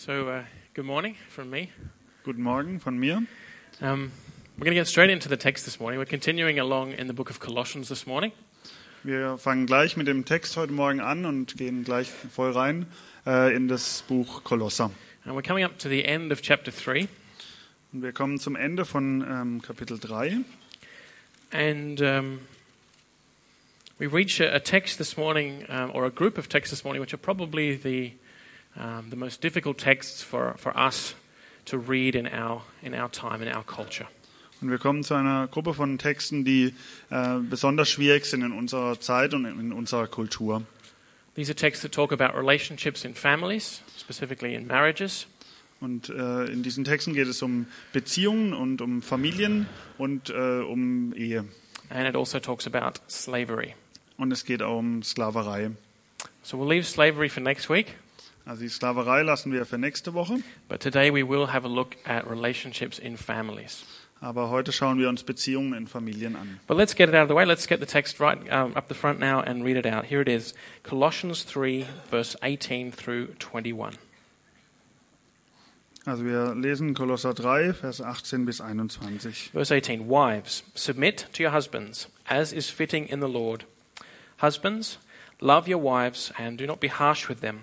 So, uh, good morning from me. Guten Morgen von mir. Um, we're going to get straight into the text this morning. We're continuing along in the book of Colossians this morning. Wir fangen gleich mit dem Text heute Morgen an und gehen gleich voll rein äh, in das Buch Kolosser. And we're coming up to the end of chapter 3. Und wir kommen zum Ende von ähm, Kapitel 3. And um, we reach a, a text this morning, um, or a group of texts this morning, which are probably the, um, the most difficult texts for, for us to read in our, in our time, in our culture. Und wir kommen zu einer Gruppe von Texten, die äh, besonders schwierig sind in unserer Zeit und in unserer Kultur. These are texts that talk about relationships in families, specifically in marriages. Und äh, in diesen Texten geht es um Beziehungen und um Familien und äh, um Ehe. And it also talks about slavery. Und es geht auch um Sklaverei. So we'll leave slavery for next week, Also die Sklaverei lassen wir für nächste Woche. but today we will have a look at relationships in families. Aber heute schauen wir uns Beziehungen in Familien an. But let's get it out of the way. Let's get the text right um, up the front now and read it out. Here it is Colossians 3, verse 18 through 21. Also wir lesen Kolosser 3, Vers 18 bis 21. Verse 18 Wives, submit to your husbands, as is fitting in the Lord. Husbands, love your wives and do not be harsh with them.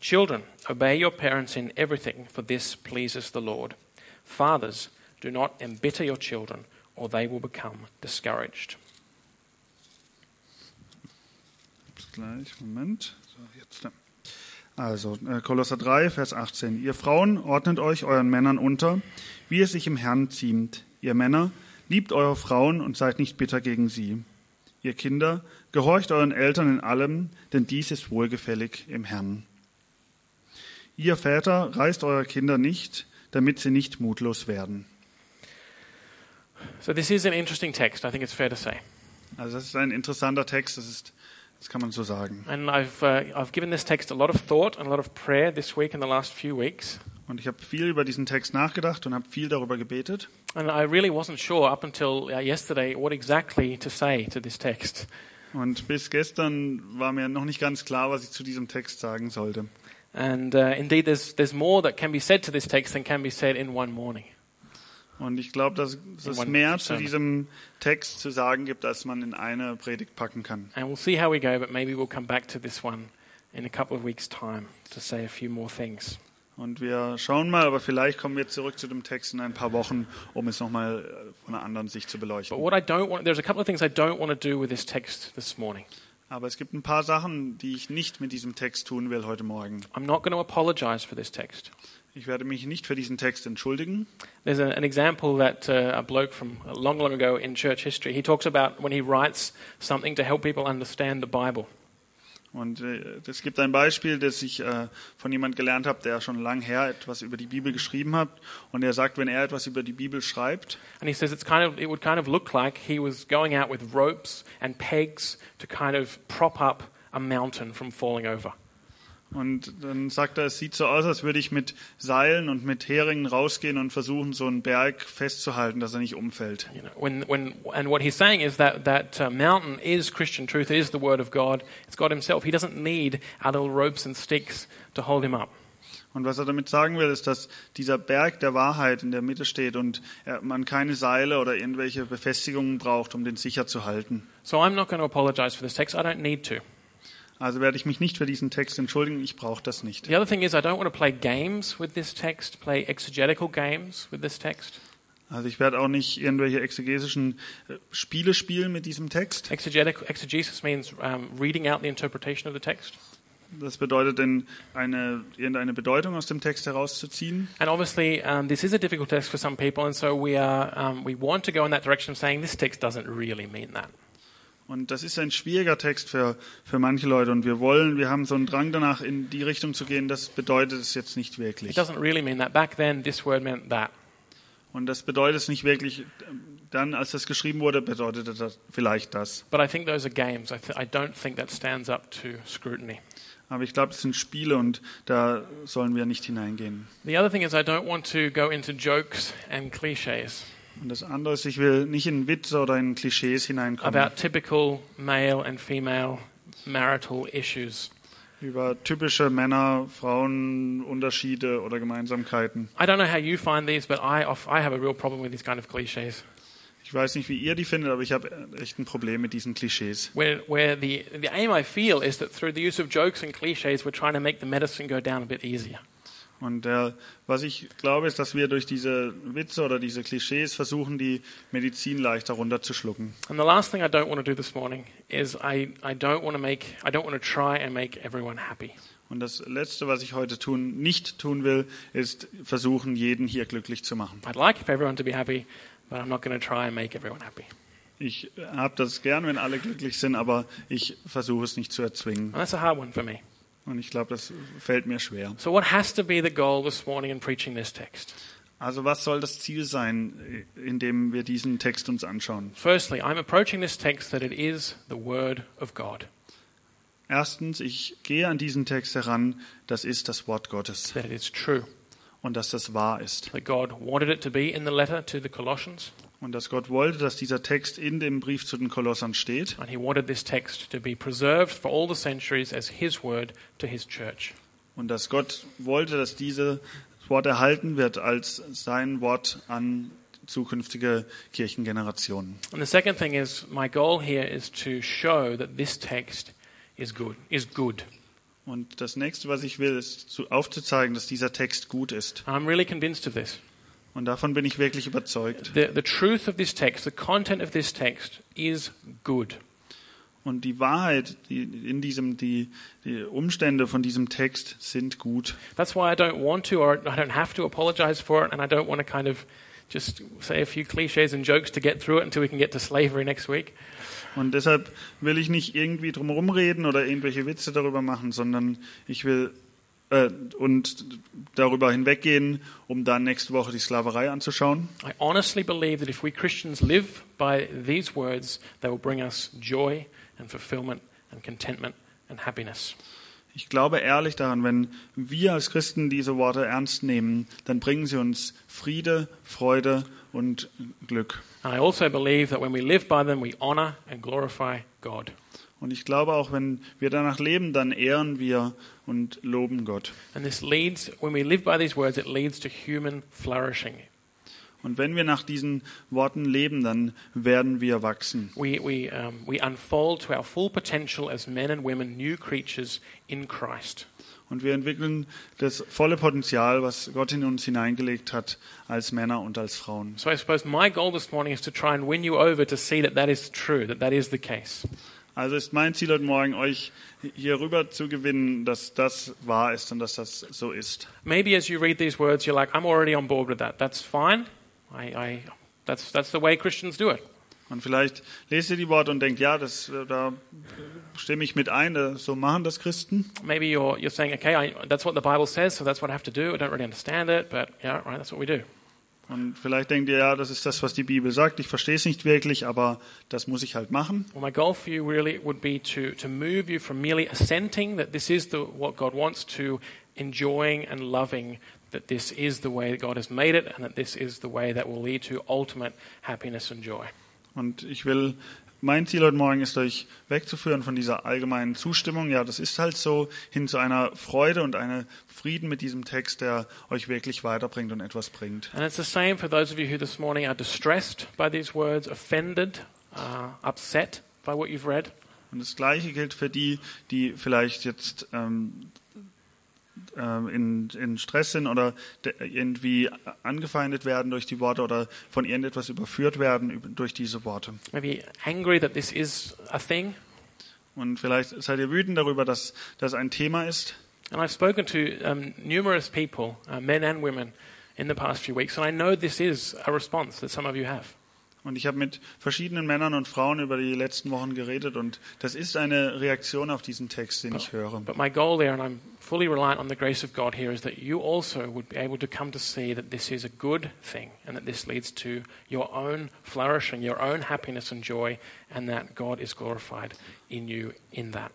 Children, obey your parents in everything, for this pleases the Lord. Fathers, do not embitter your children, or they will become discouraged. Gleich, Moment. So, jetzt. Also äh, Kolosser 3, Vers 18. Ihr Frauen ordnet euch euren Männern unter, wie es sich im Herrn ziemt. Ihr Männer, liebt eure Frauen und seid nicht bitter gegen sie. Ihr Kinder, gehorcht euren Eltern in allem, denn dies ist wohlgefällig im Herrn. Ihr Väter, reißt eure Kinder nicht, damit sie nicht mutlos werden. So, this is an interesting text, I think it's fair to say. Also das ist ein interessanter Text, das ist, das kann man so sagen. And I've, uh, I've given this text a lot of thought and a lot of prayer this week and the last few weeks. Und ich habe viel über diesen Text nachgedacht und habe viel darüber gebetet. And I really wasn't sure up until uh, yesterday what exactly to say to this text. Und bis gestern war mir noch nicht ganz klar, was ich zu diesem Text sagen sollte. And uh, indeed, there's, there's more that can be said to this text than can be said in one morning. Und ich glaube, dass es mehr zu diesem Text zu sagen gibt, als man in eine Predigt packen kann. And we'll see how we go, but maybe we'll come back to this one in a couple of weeks' time to say a few more things. Und wir schauen mal, aber vielleicht kommen wir zurück zu dem Text in ein paar Wochen, um es nochmal äh, von einer anderen Sicht zu But beleuchten. what I don't want, there's a couple of things I don't want to do with this text this morning. Aber es gibt ein paar Sachen, die ich nicht mit diesem Text tun will heute Morgen. I'm not going to apologize for this text. Ich werde mich nicht für diesen Text entschuldigen. There's an example that uh, a bloke from long, long ago in church history, he talks about when he writes something to help people understand the Bible. Und äh, es gibt ein Beispiel, das ich äh, von jemand gelernt habe, der schon lang her etwas über die Bibel geschrieben hat. Und er sagt, wenn er etwas über die Bibel schreibt, And he says it's kind of, it would kind of look like he was going out with ropes and pegs to kind of prop up a mountain from falling over. Und dann sagt er, es sieht so aus, als würde ich mit Seilen und mit Heringen rausgehen und versuchen, so einen Berg festzuhalten, dass er nicht umfällt. You know, when, when, and what he's saying is that that uh, mountain is Christian truth, it is the Word of God, it's God Himself. He doesn't need our little ropes and sticks to hold him up. Und was er damit sagen will, ist, dass dieser Berg der Wahrheit in der Mitte steht und er, man keine Seile oder irgendwelche Befestigungen braucht, um den sicher zu halten. So I'm not going to apologize for this text. I don't need to. Also werde ich mich nicht für diesen Text entschuldigen, ich brauche das nicht. The other thing is, I don't want to play games with this text, play exegetical games with this text. Also ich werde auch nicht irgendwelche exegesischen äh, Spiele spielen mit diesem Text. Exegetical, exegesis means um, reading out the interpretation of the text. Das bedeutet, denn eine, irgendeine Bedeutung aus dem Text herauszuziehen. And obviously, um, this is a difficult text for some people, and so we are um, we want to go in that direction of saying this text doesn't really mean that. Und das ist ein schwieriger Text für, für manche Leute. Und wir wollen, wir haben so einen Drang danach, in die Richtung zu gehen, das bedeutet es jetzt nicht It wirklich. doesn't really mean that. Back then, this word meant that. Und das bedeutet es nicht wirklich. Dann, als das geschrieben wurde, bedeutete das vielleicht das. But I think those are games. I, th- I don't think that stands up to scrutiny. Aber ich glaube, es sind Spiele und da sollen wir nicht hineingehen. The other thing is, I don't want to go into jokes and cliches Und das andere ist, ich will nicht in Witze oder in Klischees hineinkommen. about typical male and female marital issues. über typische Männer-Frauen-Unterschiede oder Gemeinsamkeiten. I don't know how you find these, but I, I have a real problem with these kind of cliches, Ich weiß nicht, wie ihr die findet, aber ich habe echt ein Problem mit diesen Klischees. where, where the, the aim I feel is that through the use of jokes and cliches, we're trying to make the medicine go down a bit easier. Und äh, was ich glaube, ist, dass wir durch diese Witze oder diese Klischees versuchen, die Medizin leichter runterzuschlucken. And the last thing I don't want to do this morning is I, I don't want to make, I don't want to try and make everyone happy. Und das Letzte, was ich heute tun, nicht tun will, ist versuchen, jeden hier glücklich zu machen. I'd like for everyone to be happy, but I'm not going to try and make everyone happy. Ich habe das gern, wenn alle glücklich sind, aber ich versuche es nicht zu erzwingen. And that's a hard one for me. Und ich glaube, das fällt mir schwer. So, what has to be the goal this morning in preaching this text? Also was soll das Ziel sein, indem wir diesen Text uns anschauen? Firstly, I'm approaching this text that it is the Word of God, Erstens, ich gehe an diesen Text heran, das ist das Wort Gottes that it is true, und dass das wahr ist. that God wanted it to be in the letter to the Colossians, Und dass Gott wollte, dass dieser Text in dem Brief zu den Kolossern steht and He wanted this text to be preserved for all the centuries as His word to His church. und dass Gott wollte, dass dieses Wort erhalten wird als sein Wort an zukünftige Kirchengenerationen. And the second thing is, my goal here is to show that this text is good, is good. Und das nächste, was ich will, ist zu, aufzuzeigen, dass dieser Text gut ist. I'm really convinced of this. Und davon bin ich wirklich überzeugt. The, the truth of this text, the content of this text is good. Und die Wahrheit, die in diesem, die, die Umstände von diesem Text sind gut. That's why I don't want to, or I don't have to apologize for it, and I don't want to kind of just say a few cliches and jokes to get through it until we can get to slavery next week. Und deshalb will ich nicht irgendwie drum reden oder irgendwelche Witze darüber machen, sondern ich will äh, und darüber hinweggehen, um dann nächste Woche die Sklaverei anzuschauen. I honestly believe that if we Christians live by these words, they will bring us joy and fulfillment and contentment and happiness. Ich glaube ehrlich daran, wenn wir als Christen diese Worte ernst nehmen, dann bringen sie uns Friede, Freude und Glück. And I also believe that when we live by them, we honor and glorify God. Und ich glaube auch, wenn wir danach leben, dann ehren wir und loben Gott. And this leads, when we live by these words, it leads to human flourishing. Und wenn wir nach diesen Worten leben, dann werden wir wachsen. We, we, um, we unfold to our full potential as men and women, new creatures in Christ. Und wir entwickeln das volle Potenzial, was Gott in uns hineingelegt hat, als Männer und als Frauen. So I suppose my goal this morning is to try and win you over to see that that is true, that that is the case. Also ist mein Ziel heute Morgen, euch hier rüber zu gewinnen, dass das wahr ist und dass das so ist. Maybe as you read these words, you're like, I'm already on board with that. That's fine. I, I, that's, that's the way Christians do it. Und vielleicht lest ihr die Worte und denkt, ja, das, äh, da stimme ich mit ein, äh, so machen das Christen. Maybe you're, you're saying, okay, I, that's what the Bible says, so that's what I have to do. I don't really understand it, but yeah, right, that's what we do. Und vielleicht denkt ihr, ja, das ist das, was die Bibel sagt. Ich verstehe es nicht wirklich, aber das muss ich halt machen. Well, my goal for you really would be to, to move you from merely assenting that this is the, what God wants to enjoying and loving that this is the way that God has made it and that this is the way that will lead to ultimate happiness and joy. Und ich will, mein Ziel heute Morgen ist, euch wegzuführen von dieser allgemeinen Zustimmung. Ja, das ist halt so, hin zu einer Freude und einem Frieden mit diesem Text, der euch wirklich weiterbringt und etwas bringt. And it's the same for those of you who this morning are distressed by these words, offended, uh, upset by what you've read. Und das Gleiche gilt für die, die vielleicht jetzt ähm, in, in Stress sind oder de- irgendwie angefeindet werden durch die Worte oder von irgendetwas überführt werden durch diese Worte. Maybe angry that this is a thing. Und vielleicht seid ihr wütend darüber, dass das ein Thema ist. And I've spoken to um, numerous people, uh, men and women, in the past few weeks, and I know this is a response that some of you have. Und ich habe mit verschiedenen Männern und Frauen über die letzten Wochen geredet und das ist eine Reaktion auf diesen Text, den ich höre. But my goal there, and I'm fully reliant on the grace of God here, is that you also would be able to come to see that this is a good thing and that this leads to your own flourishing, your own happiness and joy, and that God is glorified in you in that.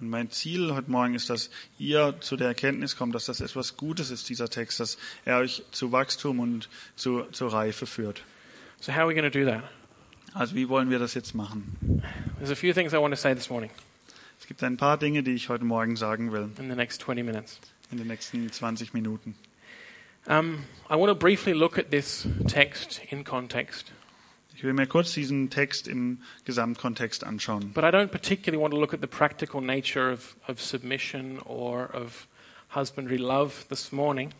Und mein Ziel heute Morgen ist, dass ihr zu der Erkenntnis kommt, dass das etwas Gutes ist, dieser Text, dass er euch zu Wachstum und zu, zur Reife führt. So, how are we going to do that? Also wie wollen wir das jetzt machen? There's a few things I want to say this morning. Es gibt ein paar Dinge, die ich heute Morgen sagen will, in the next 20 minutes. in den nächsten 20 Minuten. Um, I want to briefly look at this text in context, Ich will mir kurz diesen Text im Gesamtkontext anschauen. but I don't particularly want to look at the practical nature of, of submission or of husbandry love this morning.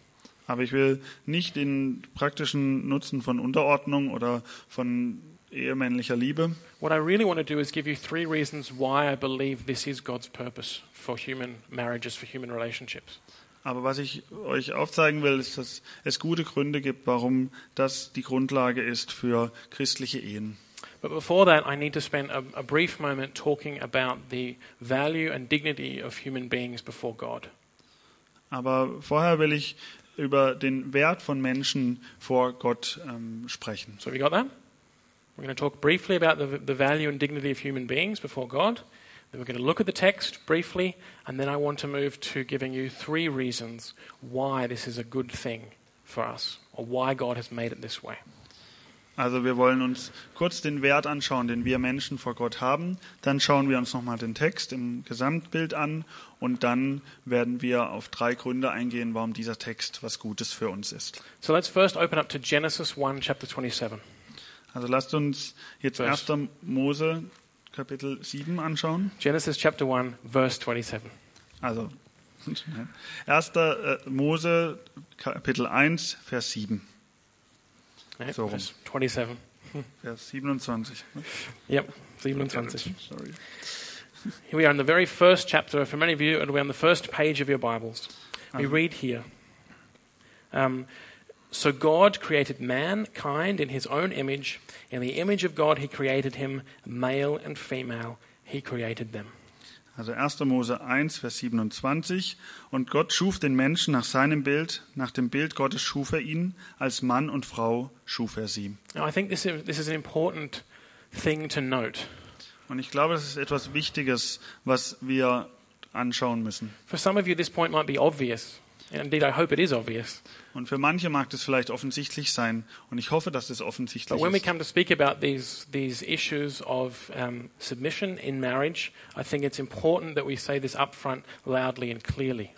Aber ich will nicht den praktischen Nutzen von Unterordnung oder von ehemännlicher Liebe. What I really want to do is give you three reasons why I believe this is God's purpose for human marriages, for human relationships. Aber was ich euch aufzeigen will, ist, dass es gute Gründe gibt, warum das die Grundlage ist für christliche Ehen. But before that, I need to spend a, a brief moment talking about the value and dignity of human beings before God. Aber vorher will ich über den Wert von Menschen vor Gott ähm, sprechen. So, you got that? We're going to talk briefly about the, the value and dignity of human beings before God. Then we're going to look at the text briefly, and then I want to move to giving you three reasons why this is a good thing for us, or why God has made it this way. Also wir wollen uns kurz den Wert anschauen, den wir Menschen vor Gott haben. Dann schauen wir uns nochmal den Text im Gesamtbild an und dann werden wir auf drei Gründe eingehen, warum dieser Text was Gutes für uns ist. So let's first open up to Genesis 1, chapter 27. Also lasst uns jetzt Vers. 1. Mose Kapitel 7 anschauen. Genesis chapter 1, verse 27. Also 1. äh, Mose Kapitel 1 Vers 7. Right, So rum. 27. Vers 27. Yep, 27. Sorry. Here we are in the very first chapter. For many of you, it'll be on the first page of your Bibles. We Um, read here. Um, so God created mankind in his own image. In the image of God, he created him, male and female, he created them. Also 1. Mose 1, Vers 27. Und Gott schuf den Menschen nach seinem Bild, nach dem Bild Gottes schuf er ihn, als Mann und Frau schuf er sie. Now, I think this is, this is an important thing to note. Und ich glaube, das ist etwas Wichtiges, was wir anschauen müssen. For some of you, this point might be obvious. And indeed, I hope it is obvious. Und für manche mag das vielleicht offensichtlich sein. Und ich hoffe, dass das offensichtlich But when we ist. come to speak about these, these issues of um, submission in marriage, I think it's important that we say this up front loudly and clearly.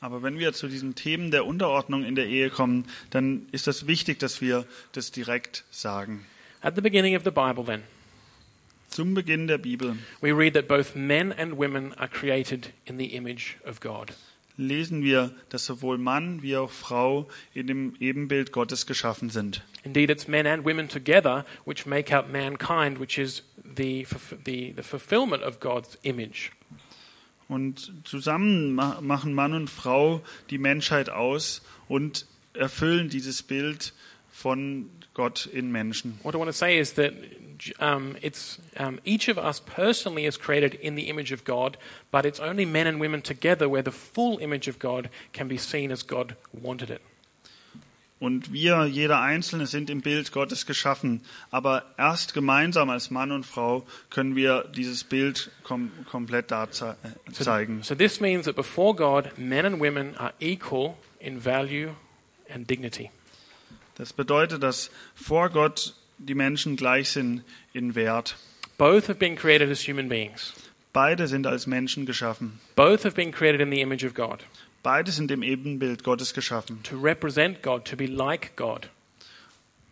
Aber wenn wir zu diesen Themen der Unterordnung in der Ehe kommen, dann ist das wichtig, dass wir das direkt sagen. At the beginning of the Bible, then, Zum Beginn der Bibel we read that both men and women are created in the image of God. Lesen wir, dass sowohl Mann wie auch Frau in dem Ebenbild Gottes geschaffen sind. Indeed, it's men and women together which make up mankind, which is the, the, the fulfillment of God's image. Und zusammen ma- machen Mann und Frau die Menschheit aus und erfüllen dieses Bild von Gott in Menschen. What I want to say is that um, it's um, each of us personally is created in the image of God, but it's only men and women together where the full image of God can be seen as God wanted it. Und wir, jeder Einzelne, sind im Bild Gottes geschaffen. Aber erst gemeinsam als Mann und Frau können wir dieses Bild kom komplett da ze äh, zeigen. So this means that before God, men and women are equal in value and dignity. Das bedeutet, dass vor Gott die Menschen gleich sind in Wert. Both have been created as human beings. Beide sind als Menschen geschaffen. Both have been created in the image of God Beide sind im Ebenbild Gottes geschaffen, to represent God, to be like God.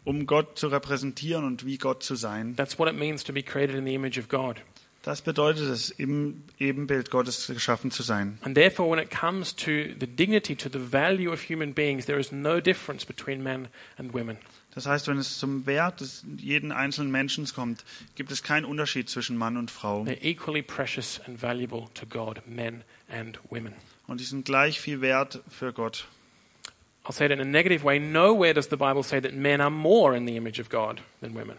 um Gott zu repräsentieren und wie Gott zu sein. That's what it means to be created in the image of God. Das bedeutet es, im Ebenbild Gottes geschaffen zu sein. And therefore, when it comes to the dignity, to the value of human beings, there is no difference between men and women. Das heißt, wenn es zum Wert des jeden einzelnen Menschen kommt, gibt es keinen Unterschied zwischen Mann und Frau. They're equally precious and valuable to God, men and women. Und die sind gleich viel wert für Gott. I'll say it in a negative way. Nowhere does the Bible say that men are more in the image of God than women.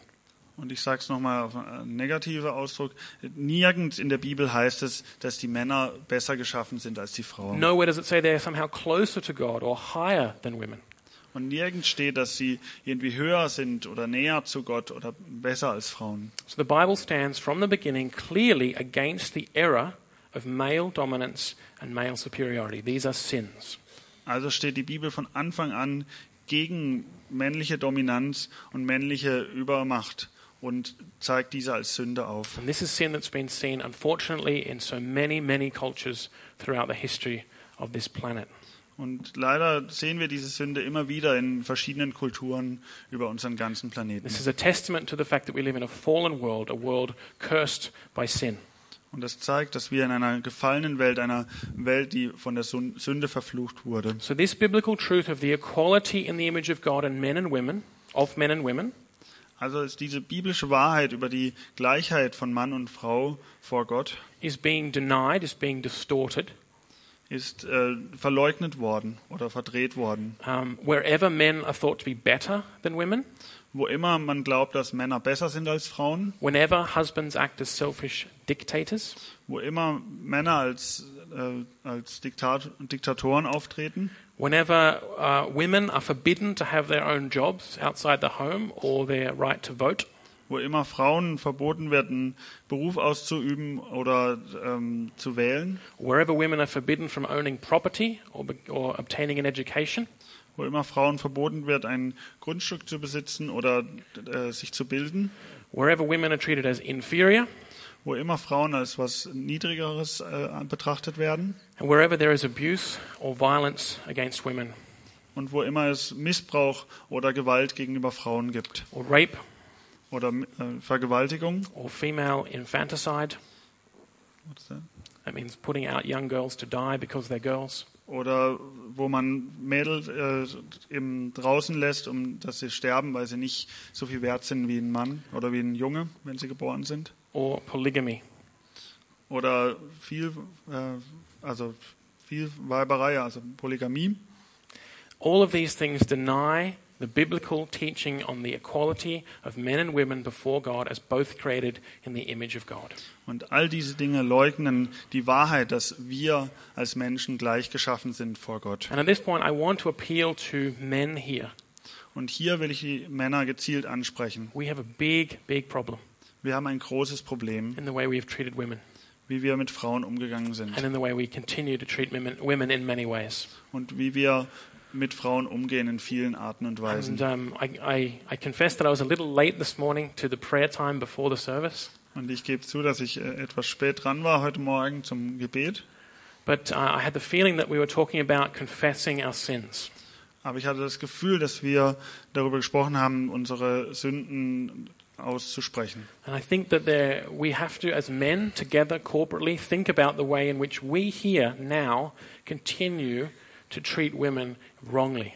Und ich sage es nochmal auf einen negativen Ausdruck. Nirgends in der Bibel heißt es, dass die Männer besser geschaffen sind als die Frauen. Nowhere does it say they're somehow closer to God or higher than women. Und nirgends steht, dass sie irgendwie höher sind oder näher zu Gott oder besser als Frauen. So the Bible stands from the beginning clearly against the error of male dominance and male superiority. These are sins. Also steht die Bibel von Anfang an gegen männliche Dominanz und männliche Übermacht. und zeigt diese als Sünde auf. And this is sin that's been seen, unfortunately, in so many, many cultures throughout the history of this planet. Und leider sehen wir diese Sünde immer wieder in verschiedenen Kulturen über unseren ganzen Planeten. This is a testament to the fact that we live in a fallen world, a world cursed by sin. Und das zeigt, dass wir in einer gefallenen Welt, einer Welt, die von der Sünde verflucht wurde. So, this biblical truth of the equality in the image of God in men and women, of men and women, Also ist diese biblische Wahrheit über die Gleichheit von Mann und Frau vor Gott is being denied, is being distorted. Ist äh, verleugnet worden oder verdreht worden. Um, wherever men are thought to be better than women, Wo immer man glaubt, dass Männer besser sind als Frauen, whenever husbands act as selfish dictators, wo immer Männer als, äh, als Diktat Diktatoren auftreten, whenever uh, women are forbidden to have their own jobs outside the home or their right to vote, wo immer Frauen verboten werden, Beruf auszuüben oder ähm, zu wählen, wherever women are forbidden from owning property or, or obtaining an education, wo immer Frauen verboten wird, ein Grundstück zu besitzen oder äh, sich zu bilden, wherever women are treated as inferior, wo immer Frauen als was Niedrigeres äh, betrachtet werden. And wherever there is abuse or violence against women, und wo immer es Missbrauch oder Gewalt gegenüber Frauen gibt. Or rape oder äh, Vergewaltigung. or female infanticide, What's that? that means putting out young girls to die because they're girls, Oder wo man Mädel äh, eben draußen lässt, um dass sie sterben, weil sie nicht so viel wert sind wie ein Mann oder wie ein Junge, wenn sie geboren sind. or polygamy. Oder viel, äh, also viel Weiberei, also Polygamie. All of these things deny the biblical teaching on the equality of men and women before God as both created in the image of God. Und all diese Dinge leugnen die Wahrheit, dass wir als Menschen gleich geschaffen sind vor Gott. And at this point, I want to appeal to men here. Und hier will ich die Männer gezielt ansprechen. We have a big, big problem Wir haben ein großes Problem, in the way we have treated women wie wir mit Frauen umgegangen sind and in the way we continue to treat women, women in many ways. und wie wir mit Frauen umgehen in vielen Arten und And Weisen. um, I, I, I confess that I was a little late this morning to the prayer time before the service. Und ich gebe zu, dass ich äh, etwas spät dran war heute Morgen zum Gebet. But uh, I had the feeling that we were talking about confessing our sins. Aber ich hatte das Gefühl, dass wir darüber gesprochen haben, unsere Sünden auszusprechen. And I think that there, we have to, as men together corporately, think about the way in which we here now continue to treat women wrongly.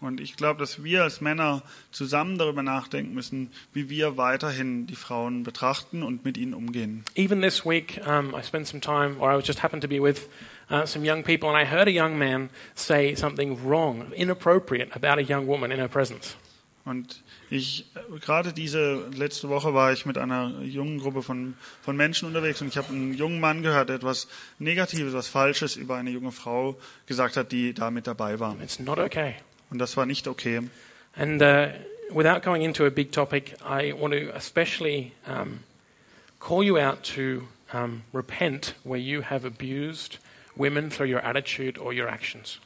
Und ich glaube, dass wir als Männer zusammen darüber nachdenken müssen, wie wir weiterhin die Frauen betrachten und mit ihnen umgehen. Even this week, um, I spent some time, or I was just happened to be with uh, some young people, and I heard a young man say something wrong, inappropriate about a young woman in her presence. Und ich, gerade diese letzte Woche war ich mit einer jungen Gruppe von, von Menschen unterwegs und ich habe einen jungen Mann gehört, der etwas Negatives, was Falsches über eine junge Frau gesagt hat, die da mit dabei war. It's not okay. Und das war nicht okay. And uh, without going into a big topic, I want to especially um, call you out to um, repent where you have abused women through your attitude or your actions.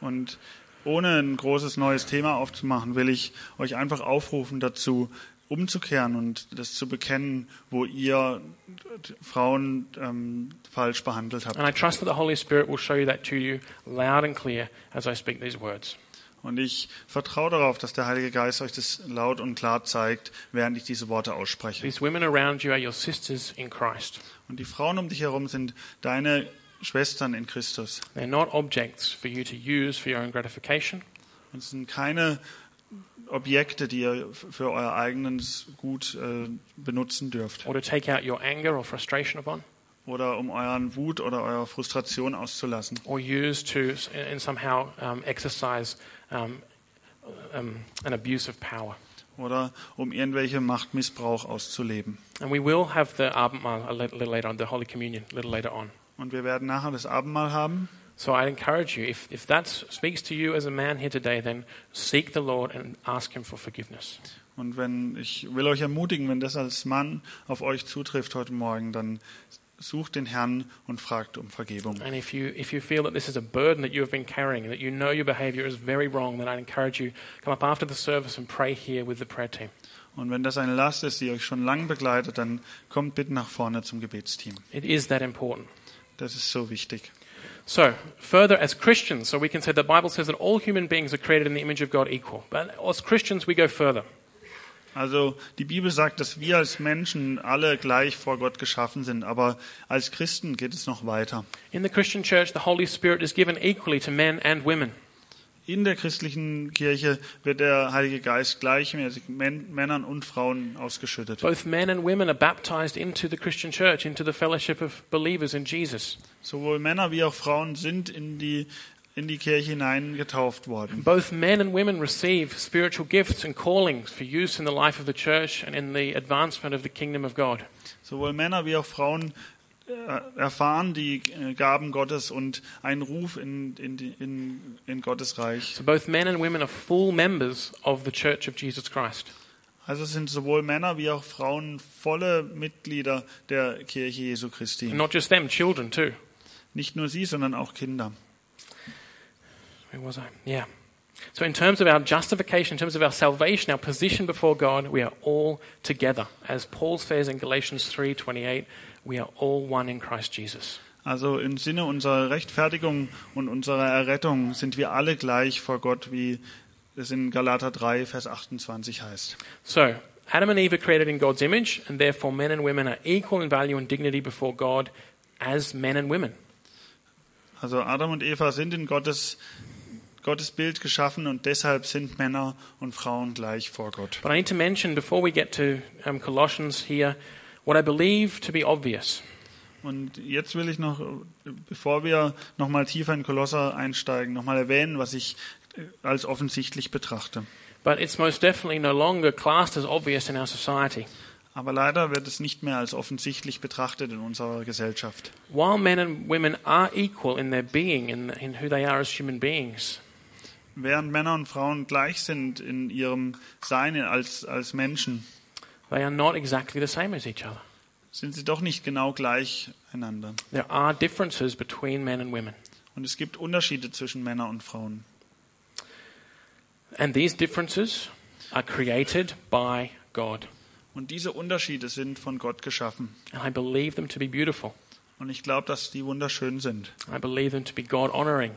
Und ohne ein großes neues Thema aufzumachen, will ich euch einfach aufrufen dazu, umzukehren und das zu bekennen, wo ihr Frauen ähm, falsch behandelt habt. And I trust that the Holy Spirit will show you that to you loud and clear as I speak these words. Und ich vertraue darauf, dass der Heilige Geist euch das laut und klar zeigt, während ich diese Worte ausspreche. These women around you are your sisters in Christ. Und die Frauen um dich herum sind deine Schwestern in Christus. They're not objects for you to use for your own gratification. Und es sind keine Objekte, die ihr für euer eigenes Gut äh, benutzen dürft or to take out your anger or frustration upon, oder um euren Wut oder eure Frustration auszulassen or use to in somehow um, exercise um, um, an abuse of power. oder um irgendwelche Machtmissbrauch auszuleben. And we will have the Abendmahl a lit- little later on, the Holy Communion a little later on. Und wir werden nachher das Abendmahl haben. So I encourage you, if, if that speaks to you as a man here today, then seek the Lord and ask Him for forgiveness. Und wenn ich will euch ermutigen, wenn das als Mann auf euch zutrifft heute Morgen, dann sucht den Herrn und fragt um Vergebung. And if you, if you feel that this is a burden that you have been carrying that you know your behavior is very wrong, then I'd encourage you come up after the service and pray here with the prayer team. Und wenn das eine Last ist, die euch schon lang begleitet, dann kommt bitte nach vorne zum Gebetsteam. It is that important. Das ist so wichtig. So, further, as Christians, so we can say the Bible says that all human beings are created in the image of God equal. But as Christians, we go further. Also die Bibel sagt, dass wir als Menschen alle gleich vor Gott geschaffen sind, aber als Christen geht es noch weiter. In the Christian church, the Holy Spirit is given equally to men and women. In der christlichen Kirche wird der Heilige Geist gleichmäßig Män- Männern und Frauen ausgeschüttet. Both men and women are baptized into the Christian church, into the fellowship of believers in Jesus. Sowohl Männer wie auch Frauen sind in die, in die Kirche hinein getauft worden. Both men and women receive spiritual gifts and callings for use in the life of the church and in the advancement of the kingdom of God. Sowohl Männer wie auch Frauen erfahren die äh, Gaben Gottes und einen Ruf in, in, in, in Gottes Reich. So both men and women are full members of the church of Jesus Christ. Also sind sowohl Männer wie auch Frauen volle Mitglieder der Kirche Jesu Christi. And not just them, children too. Nicht nur sie, sondern auch Kinder. Where was I? Yeah. So in terms of our justification, in terms of our salvation, our position before God, we are all together. As Paul says in Galatians 3:28, we are all one in Christ Jesus. Also im Sinne unserer Rechtfertigung und unserer Errettung sind wir alle gleich vor Gott, wie es in Galater 3, Vers 28 heißt. So, Adam and Eve are created in God's image, and therefore men and women are equal in value and dignity before God as men and women. Also Adam und Eva sind in Gottes, Gottes Bild geschaffen und deshalb sind Männer und Frauen gleich vor Gott. But I need to mention before we get to um, Colossians here what I believe to be obvious. Und jetzt will ich noch, bevor wir noch mal tiefer in Kolosser einsteigen, noch mal erwähnen, was ich äh, als offensichtlich betrachte. But it's most definitely no longer classed as obvious in our society. Aber leider wird es nicht mehr als offensichtlich betrachtet in unserer Gesellschaft. While men and women are equal in their being, in, in who they are as human beings, Während Männer und Frauen gleich sind in ihrem Sein als, als Menschen, they are not exactly the same as each other. sind sie doch nicht genau gleich einander. There are differences between men and women. Und es gibt Unterschiede zwischen Männern und Frauen. And these differences are created by God. Und diese Unterschiede sind von Gott geschaffen. And I believe them to be beautiful. Und ich glaube, dass die wunderschön sind. I believe them to be God honoring.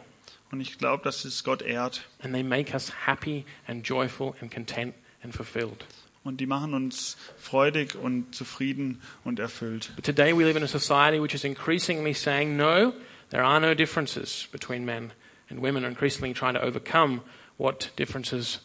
Und ich glaube, dass es Gott ehrt. And they make us happy and joyful and content and fulfilled. Und die machen uns freudig und zufrieden und erfüllt. But today we live in a society which is increasingly saying, no, there are no differences between men and women, and increasingly trying to overcome what differences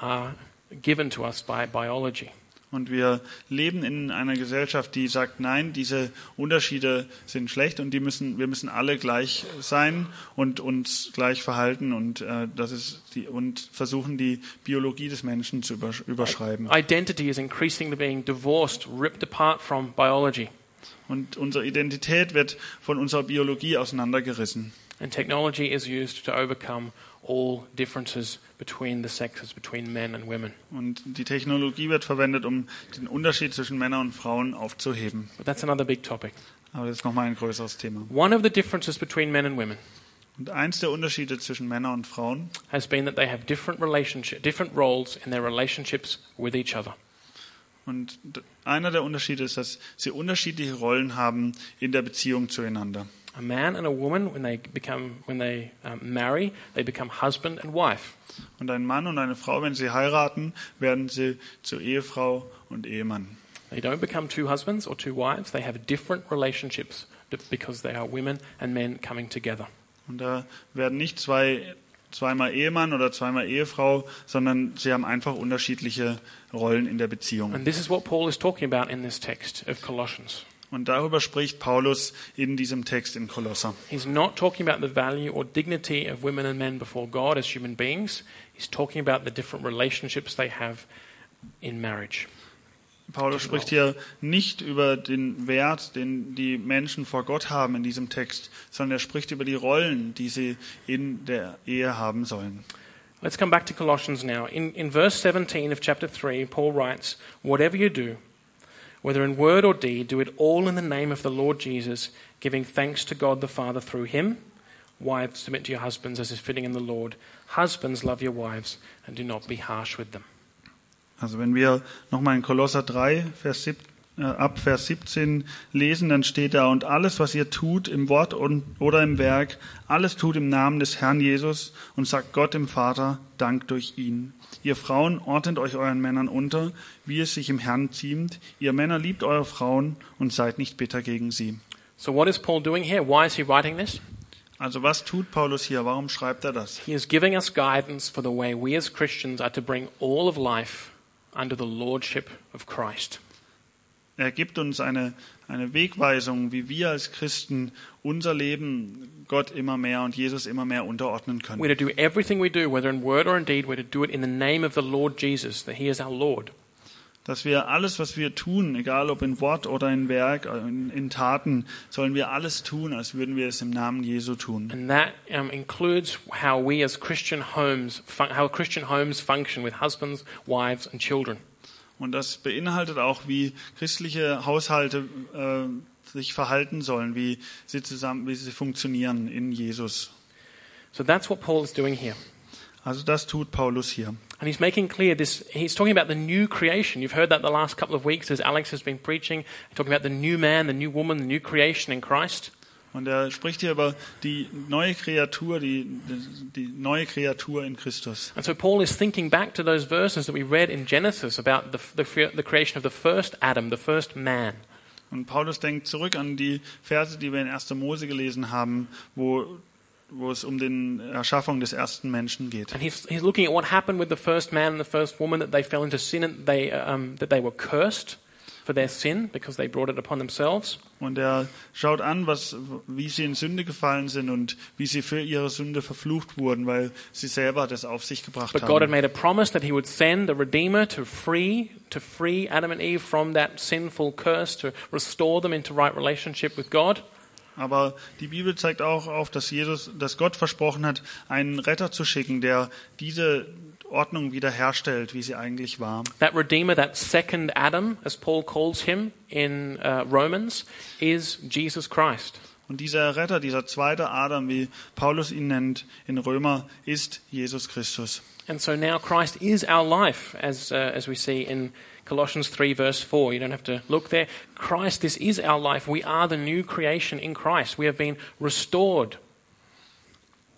are given to us by biology. Und wir leben in einer Gesellschaft, die sagt, nein, diese Unterschiede sind schlecht und die müssen, wir müssen alle gleich sein und uns gleich verhalten und, äh, das ist die, und versuchen, die Biologie des Menschen zu übersch überschreiben. Identity is increasingly being divorced, ripped apart from biology. Und unsere Identität wird von unserer Biologie auseinandergerissen. And technology is used to overcome all differences between the sexes, between men and women. Und die Technologie wird verwendet, um den Unterschied zwischen Männern und Frauen aufzuheben. But that's another big topic. Aber das ist nochmal ein größeres Thema. One of the differences between men and women Und eins der Unterschiede zwischen Männern und Frauen has been that they have different relationship, different roles in their relationships with each other. Und einer der Unterschiede ist, dass sie unterschiedliche Rollen haben in der Beziehung zueinander. A man and a woman, when they become, when they um, marry, they become husband and wife. Und ein Mann und eine Frau, wenn sie heiraten, werden sie zur Ehefrau und Ehemann. They don't become two husbands or two wives. They have different relationships because they are women and men coming together. Und da werden nicht zwei, zweimal Ehemann oder zweimal Ehefrau, sondern sie haben einfach unterschiedliche Rollen in der Beziehung. And this is what Paul is talking about in this text of Colossians. Und darüber spricht Paulus in diesem Text in Kolosser. He's not talking about the value or dignity of women and men before God as human beings. He's talking about the different relationships they have in marriage. Paulus spricht hier nicht über den Wert, den die Menschen vor Gott haben in diesem Text, sondern er spricht über die Rollen, die sie in der Ehe haben sollen. Let's come back to Colossians now. In, in verse 17 of chapter 3, Paul writes, Whatever you do, whether in word or deed, do it all in the name of the Lord Jesus, giving thanks to God the Father through him. Wives, submit to your husbands as is fitting in the Lord. Husbands, love your wives, and do not be harsh with them. Also wenn wir nochmal in Kolosser 3, Vers 7, äh, ab Vers 17 lesen, dann steht da, und alles, was ihr tut, im Wort und, oder im Werk, alles tut im Namen des Herrn Jesus und sagt Gott dem Vater Dank durch ihn. Ihr Frauen ordnet euch euren Männern unter, wie es sich im Herrn ziemt. Ihr Männer liebt eure Frauen und seid nicht bitter gegen sie. So, what is Paul doing here? Why is he writing this? Also was tut Paulus hier? Warum schreibt er das? He is giving us guidance for the way we as Christians are to bring all of life under the lordship of Christ. Er gibt uns eine, eine Wegweisung, wie wir als Christen unser Leben Gott immer mehr und Jesus immer mehr unterordnen können. We're to do everything we do, whether in word or in deed, we're to do it in the name of the Lord Jesus, that He is our Lord. Dass wir alles, was wir tun, egal ob in Wort oder in Werk, in, in Taten, sollen wir alles tun, als würden wir es im Namen Jesu tun. And that um, includes how we as Christian homes, how Christian homes function with husbands, wives, and children. Und das beinhaltet auch, wie christliche Haushalte äh, sich verhalten sollen, wie sie zusammen, wie sie funktionieren in Jesus. So that's what Paul is doing here. Also das tut Paulus hier. And he's making clear this, he's talking about the new creation. You've heard that the last couple of weeks as Alex has been preaching, talking about the new man, the new woman, the new creation in Christ. Und er spricht hier über die neue Kreatur, die, die neue Kreatur in Christus. And so Paul is thinking back to those verses that we read in Genesis about the, the, the creation of the first Adam, the first man. Und Paulus denkt zurück an die Verse, die wir in 1. Mose gelesen haben, wo, wo es um die Erschaffung des ersten Menschen geht. And he's, he's looking at what happened with the first man and the first woman, that they fell into sin and they, um, that they were cursed for their sin because they brought it upon themselves. Und er schaut an, was, wie sie in Sünde gefallen sind und wie sie für ihre Sünde verflucht wurden, weil sie selber das auf sich gebracht But God had haben. made a promise that he would send a redeemer to free to free Adam and Eve from that sinful curse, to restore them into right relationship with God. Aber die Bibel zeigt auch auf, dass Jesus, dass Gott versprochen hat, einen Retter zu schicken, der diese Ordnung wiederherstellt, wie sie eigentlich war. That redeemer, that second Adam, as Paul calls him in uh, Romans, is Jesus Christ. Und dieser Retter, dieser zweite Adam, wie Paulus ihn nennt in Römer, ist Jesus Christus. And so now Christ is our life, as, uh, as we see in Colossians 3, verse 4. You don't have to look there. Christ, this is our life. We are the new creation in Christ. We have been restored.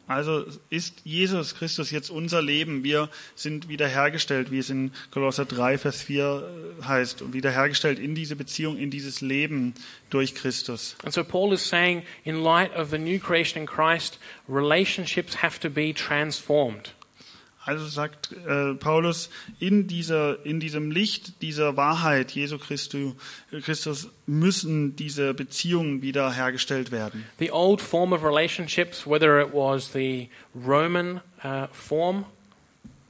Also ist Jesus Christus jetzt unser Leben. Wir sind wiederhergestellt, wie es in Kolosser 3, Vers 4 heißt. Und wiederhergestellt in diese Beziehung, in dieses Leben durch Christus. And so Paul is saying, in light of the new creation in Christ, relationships have to be transformed. Also sagt äh, Paulus, in, dieser, in diesem Licht dieser Wahrheit Jesu Christu, Christus müssen diese Beziehungen wiederhergestellt werden. The old form of relationships, whether it was the Roman uh, form.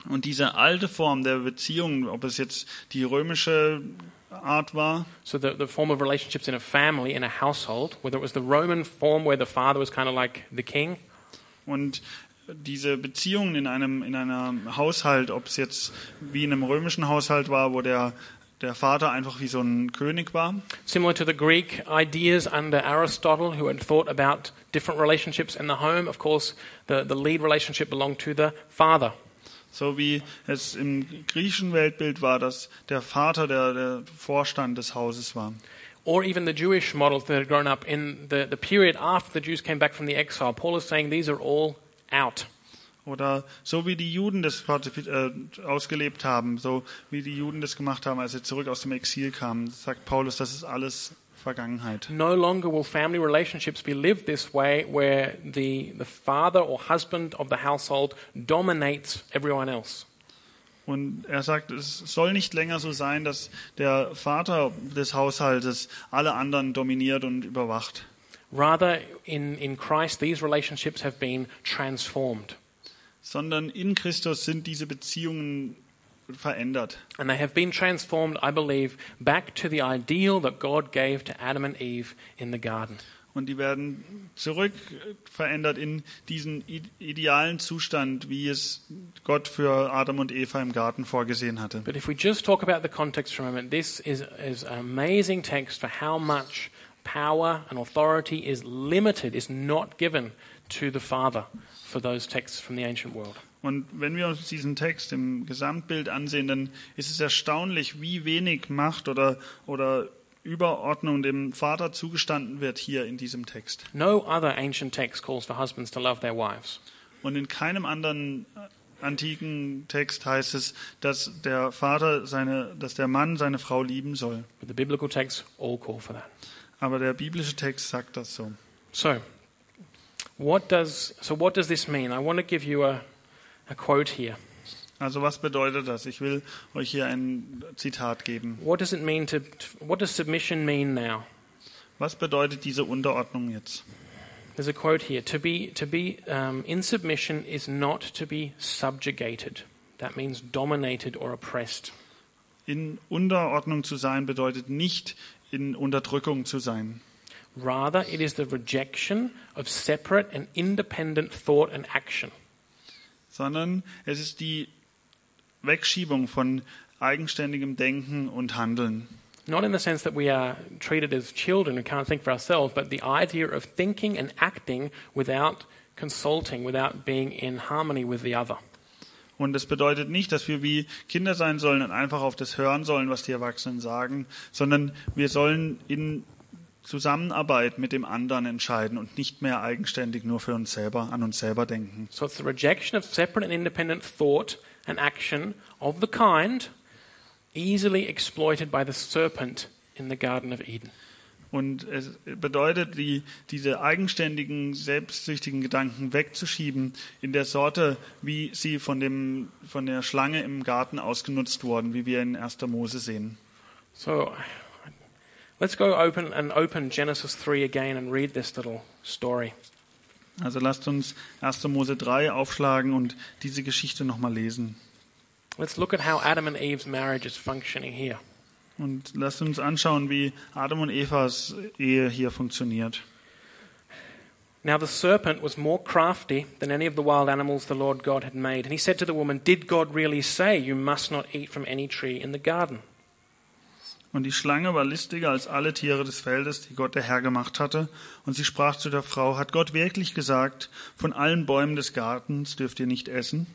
Und diese alte Form der Beziehung, ob es jetzt die römische Art war, So the, the form of relationships in a family, in a household, whether it was the Roman form where the father was kind of like the king, und diese Beziehungen in einem, in einem Haushalt, ob es jetzt wie in einem römischen Haushalt war, wo der, der Vater einfach wie so ein König war, similar to the Greek ideas under Aristotle, who had thought about different relationships in the home. Of course, the, the lead relationship belonged to the father. so wie es im griechischen Weltbild war, dass der Vater der, der Vorstand des Hauses war. Or even the Jewish models that had grown up in the, the period after the Jews came back from the exile. Paul is saying these are all out. Oder so wie die Juden das äh, ausgelebt haben, so wie die Juden das gemacht haben, als sie zurück aus dem Exil kamen, sagt Paulus, das ist alles Vergangenheit. No longer will family relationships be lived this way, where the, the father or husband of the household dominates everyone else. Und er sagt, es soll nicht länger so sein, dass der Vater des Haushaltes alle anderen dominiert und überwacht, Rather, in, in Christ, these relationships have been transformed. sondern in Christus sind diese Beziehungen verändert. And they have been transformed, I believe, back to the ideal that God gave to Adam and Eve in the garden. Und die werden zurück verändert in diesen idealen Zustand, wie es Gott für Adam und Eva im Garten vorgesehen hatte. But if we just talk about the context for a moment, this is, is an amazing text for how much power and authority is limited, is not given to the father for those texts from the ancient world. Und wenn wir uns diesen Text im Gesamtbild ansehen, dann ist es erstaunlich, wie wenig Macht oder, oder Überordnung dem Vater zugestanden wird hier in diesem Text. No other ancient text calls for husbands to love their wives. Und in keinem anderen antiken Text heißt es, dass der Vater seine, dass der Mann seine Frau lieben soll. But the biblical texts all call for that. Aber der biblische Text sagt das so. So, what does so what does this mean? I want to give you a, a quote here. Also was bedeutet das? Ich will euch hier ein Zitat geben. What does it mean to, what does submission mean now? Was bedeutet diese Unterordnung jetzt? There's a quote here. To be to be um, in submission is not to be subjugated. That means dominated or oppressed. In Unterordnung zu sein bedeutet nicht in Unterdrückung zu sein, Rather, it is the rejection of separate and independent thought and action. sondern es ist die Wegschiebung von eigenständigem Denken und Handeln. Not in the sense that we are treated as children who can't think for ourselves, but the idea of thinking and acting without consulting, without being in harmony with the other. Und es bedeutet nicht, dass wir wie Kinder sein sollen und einfach auf das hören sollen, was die Erwachsenen sagen, sondern wir sollen in Zusammenarbeit mit dem anderen entscheiden und nicht mehr eigenständig nur für uns selber, an uns selber denken. So it's the rejection of separate and independent thought and action of the kind easily exploited by the serpent in the Garden of Eden. Und es bedeutet, die, diese eigenständigen, selbstsüchtigen Gedanken wegzuschieben in der Sorte, wie sie von, dem, von der Schlange im Garten ausgenutzt wurden, wie wir in 1. Mose sehen. So let's go open and open Genesis 3 again and read this little story. Also lasst uns 1. Mose 3 aufschlagen und diese Geschichte nochmal lesen. Let's look at how Adam and Eve's marriage is functioning here. Und lasst uns anschauen, wie Adam und Evas Ehe hier funktioniert. Now the serpent was more crafty than any of the wild animals the Lord God had made. And he said to the woman, Did God really say you must not eat from any tree in the garden? Und die Schlange war listiger als alle Tiere des Feldes, die Gott der Herr gemacht hatte. Und sie sprach zu der Frau, hat Gott wirklich gesagt, von allen Bäumen des Gartens dürft ihr nicht essen?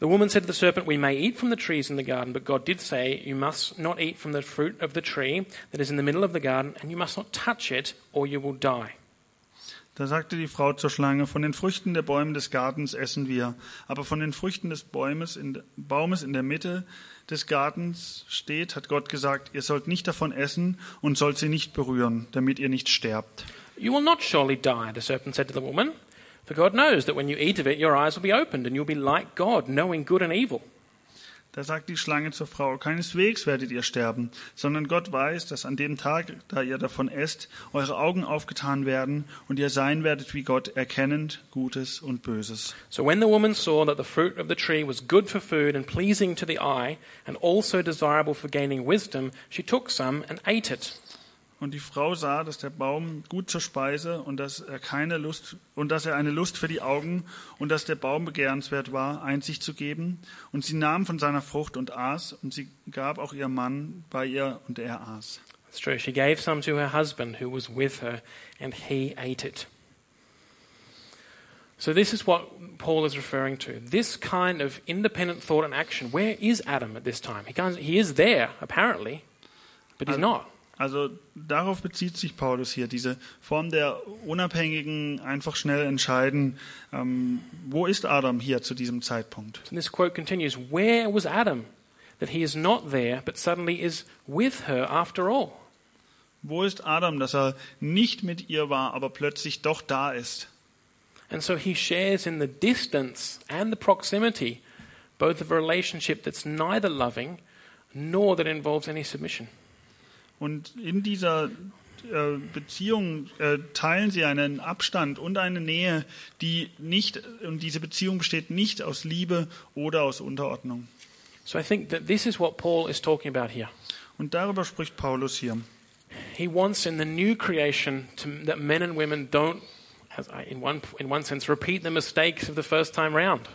The woman said to the serpent, We may eat from the trees in the garden, but God did say, You must not eat from the fruit of the tree that is in the middle of the garden, and you must not touch it, or you will die. Da sagte die Frau zur Schlange, von den Früchten der Bäume des Gartens essen wir, aber von den Früchten des Bäumes in, Baumes in der Mitte des Gartens steht, hat Gott gesagt, ihr sollt nicht davon essen und sollt sie nicht berühren, damit ihr nicht sterbt. You will not surely die, the serpent said to the woman. For God knows that when you eat of it, your eyes will be opened, and you'll be like God, knowing good and evil. Da sagt die Schlange zur Frau, keineswegs werdet ihr sterben, sondern Gott weiß, dass an dem Tag, da ihr davon esst, eure Augen aufgetan werden und ihr sein werdet wie Gott, erkennend Gutes und Böses. So when the woman saw that the fruit of the tree was good for food and pleasing to the eye, and also desirable for gaining wisdom, she took some and ate it. Und die Frau sah, dass der Baum gut zur Speise und dass er keine Lust und dass er eine Lust für die Augen und dass der Baum begehrenswert war, Einsicht zu geben. Und sie nahm von seiner Frucht und aß, und sie gab auch ihr Mann bei ihr und er aß. That's true. She gave some to her husband who was with her, and he ate it. So, this is what Paul is referring to. This kind of independent thought and action. Where is Adam at this time? He, can't, he is there, apparently, but he's not. Also darauf bezieht sich Paulus hier, diese Form der unabhängigen, einfach schnell entscheiden, ähm, wo ist Adam hier zu diesem Zeitpunkt? And this quote continues Where was Adam that he is not there, but suddenly is with her after all? Wo ist Adam, dass er nicht mit ihr war, aber plötzlich doch da ist? And so he shares in the distance and the proximity, both of a relationship that's neither loving nor that involves any submission. Und in dieser äh, Beziehung äh, teilen sie einen Abstand und eine Nähe, die nicht, und diese Beziehung besteht nicht aus Liebe oder aus Unterordnung. So I think that this is what Paul is talking about here. Und darüber spricht Paulus hier. He wants in the new creation to, that men and women don't, as I- in one, in one sense, repeat the mistakes of the first time round.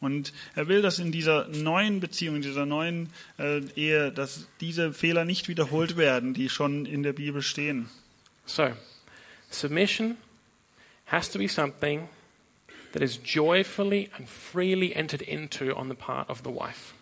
Und er will, dass in dieser neuen Beziehung, dieser neuen äh, Ehe, dass diese Fehler nicht wiederholt werden, die schon in der Bibel stehen. So, submission has to be something that is joyfully and freely entered into on the part of the wife.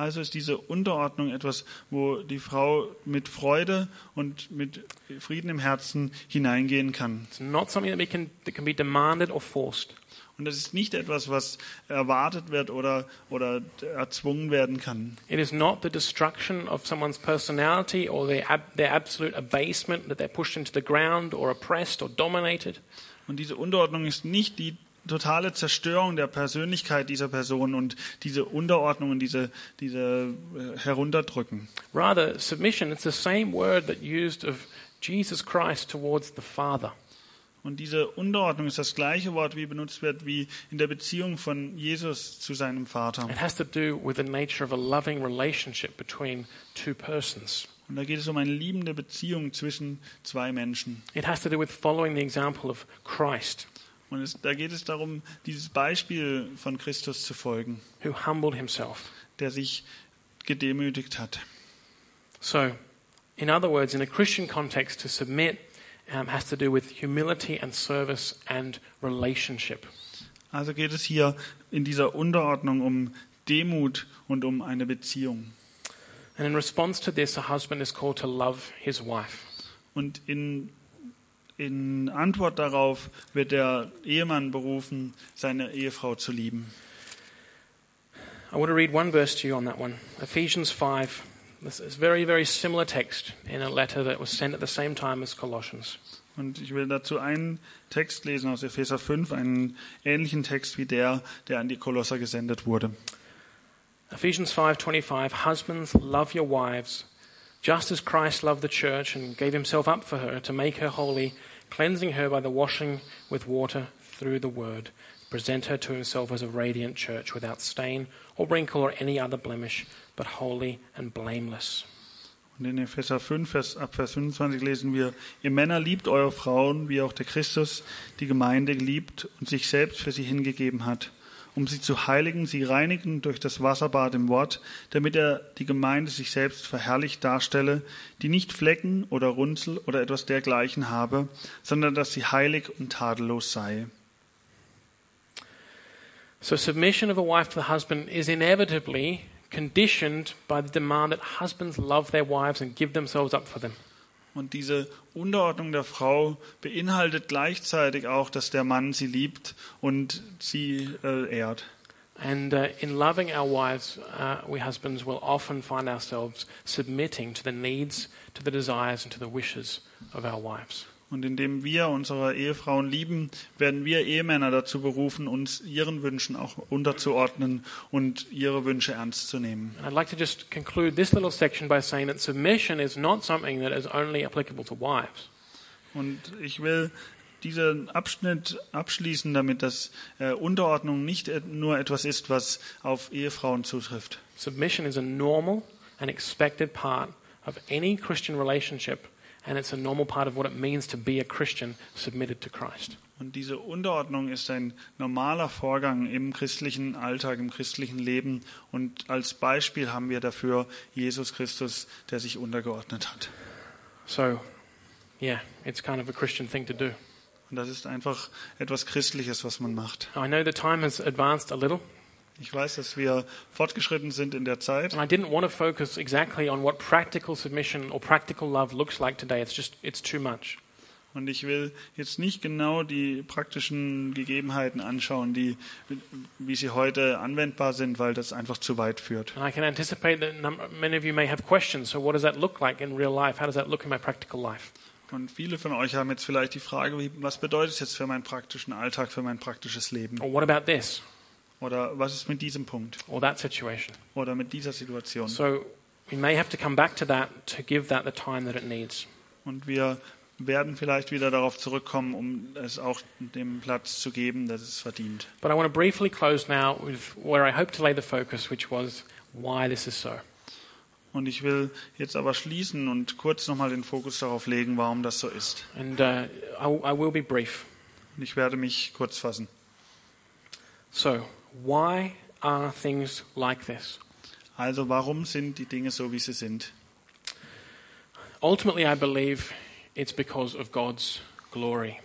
Also ist diese Unterordnung etwas, wo die Frau mit Freude und mit Frieden im Herzen hineingehen kann. It's not something that, we can, that can be demanded or forced. Und das ist nicht etwas, was erwartet wird oder, oder erzwungen werden kann. It is not the destruction of someone's personality or their, ab- their absolute abasement that they're pushed into the ground or oppressed or dominated. Und diese Unterordnung ist nicht die totale Zerstörung der Persönlichkeit dieser Person und diese Unterordnung und diese, diese äh, Herunterdrücken. Rather, submission, it's the same word that used of Jesus Christ towards the Father. Und diese Unterordnung ist das gleiche Wort, wie benutzt wird, wie in der Beziehung von Jesus zu seinem Vater. It has to do with the nature of a loving relationship between two persons. Und da geht es um eine liebende Beziehung zwischen zwei Menschen. It has to do with following the example of Christ, Und es, da geht es darum, dieses Beispiel von Christus zu folgen, who humbled himself. der sich gedemütigt hat. So, in other words, in a Christian context, to submit um, has to do with humility and service and relationship. Also geht es hier in dieser Unterordnung um Demut und um eine Beziehung. And in response to this, a husband is called to love his wife. Und in, in Antwort darauf wird der Ehemann berufen, seine Ehefrau zu lieben. I want to read one verse to you on that one Ephesians 5. This is a very, very similar text in a letter that was sent at the same time as Colossians. Und ich will dazu einen Text lesen aus Epheser 5, einen ähnlichen Text wie der, der an die Kolosser gesendet wurde. Ephesians 5:25 Husbands love your wives just as Christ loved the church and gave himself up for her to make her holy cleansing her by the washing with water through the word present her to himself as a radiant church without stain or wrinkle or any other blemish but holy and blameless. Und in Epheser 5, Vers, ab Vers 25 lesen wir, ihr Männer liebt eure Frauen, wie auch der Christus die Gemeinde geliebt und sich selbst für sie hingegeben hat, um sie zu heiligen, sie reinigen durch das Wasserbad im Wort, damit er die Gemeinde sich selbst verherrlicht darstelle, die nicht Flecken oder Runzel oder etwas dergleichen habe, sondern dass sie heilig und tadellos sei. So submission of a wife to the husband is inevitably conditioned by the demand that husbands love their wives and give themselves up for them. Und diese Unterordnung der Frau beinhaltet gleichzeitig auch, dass der Mann sie liebt und sie äh, ehrt. And uh, in loving our wives, uh, we husbands will often find ourselves submitting to the needs, to the desires, and to the wishes of our wives. Und indem wir unsere Ehefrauen lieben, werden wir Ehemänner dazu berufen, uns ihren Wünschen auch unterzuordnen und ihre Wünsche ernst zu nehmen. And I'd like to just conclude this little section by saying that submission is not something that is only applicable to wives. Und ich will diesen Abschnitt abschließen damit, dass äh, Unterordnung nicht nur etwas ist, was auf Ehefrauen zutrifft. Submission is a normal and expected part of any Christian relationship, and it's a normal part of what it means to be a Christian submitted to Christ. Und diese Unterordnung ist ein normaler Vorgang im christlichen Alltag, im christlichen Leben. Und als Beispiel haben wir dafür Jesus Christus, der sich untergeordnet hat. So, yeah, it's kind of a Christian thing to do. Und das ist einfach etwas Christliches, was man macht. I know the time has advanced a little, Ich weiß, dass wir fortgeschritten sind in der Zeit. and I didn't want to focus exactly on what practical submission or practical love looks like today. It's just, it's too much. Und ich will jetzt nicht genau die praktischen Gegebenheiten anschauen, die, wie sie heute anwendbar sind, weil das einfach zu weit führt. And I can anticipate that num- many of you may have questions. So, what does that look like in real life? How does that look in my practical life? Und viele von euch haben jetzt vielleicht die Frage, was bedeutet es jetzt für meinen praktischen Alltag, für mein praktisches Leben? Or what about this? Oder was ist mit diesem Punkt? Or that situation? Oder mit dieser Situation? So, we may have to come back to that to give that the time that it needs. Und wir werden vielleicht wieder darauf zurückkommen, um es auch dem Platz zu geben, dass es verdient. But I want to briefly close now with where I hope to lay the focus, which was why this is so. Und ich will jetzt aber schließen und kurz nochmal den Fokus darauf legen, warum das so ist. And uh, I, I will be brief. Und ich werde mich kurz fassen. So, why are things like this? Also warum sind die Dinge so, wie sie sind? Ultimately, I believe it's because of God's glory.